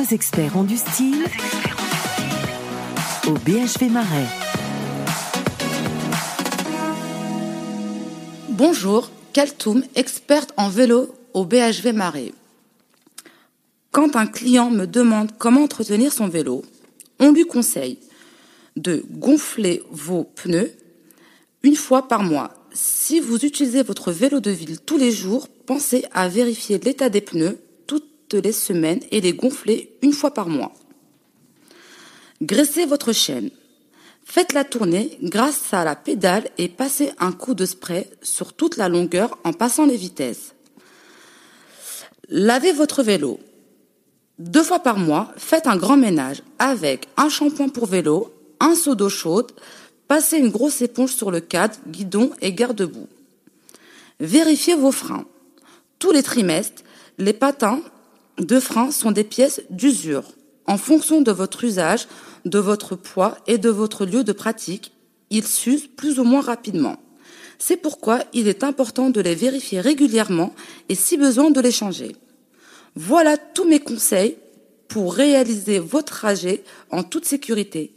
Deux experts ont du style au BHV Marais. Bonjour, Kaltoum, experte en vélo au BHV Marais. Quand un client me demande comment entretenir son vélo, on lui conseille de gonfler vos pneus une fois par mois. Si vous utilisez votre vélo de ville tous les jours, pensez à vérifier l'état des pneus les semaines et les gonfler une fois par mois. Graissez votre chaîne. Faites-la tourner grâce à la pédale et passez un coup de spray sur toute la longueur en passant les vitesses. Lavez votre vélo. Deux fois par mois, faites un grand ménage avec un shampoing pour vélo, un seau d'eau chaude, passez une grosse éponge sur le cadre, guidon et garde-boue. Vérifiez vos freins. Tous les trimestres, les patins de frein sont des pièces d'usure. En fonction de votre usage, de votre poids et de votre lieu de pratique, ils s'usent plus ou moins rapidement. C'est pourquoi il est important de les vérifier régulièrement et si besoin de les changer. Voilà tous mes conseils pour réaliser votre trajet en toute sécurité.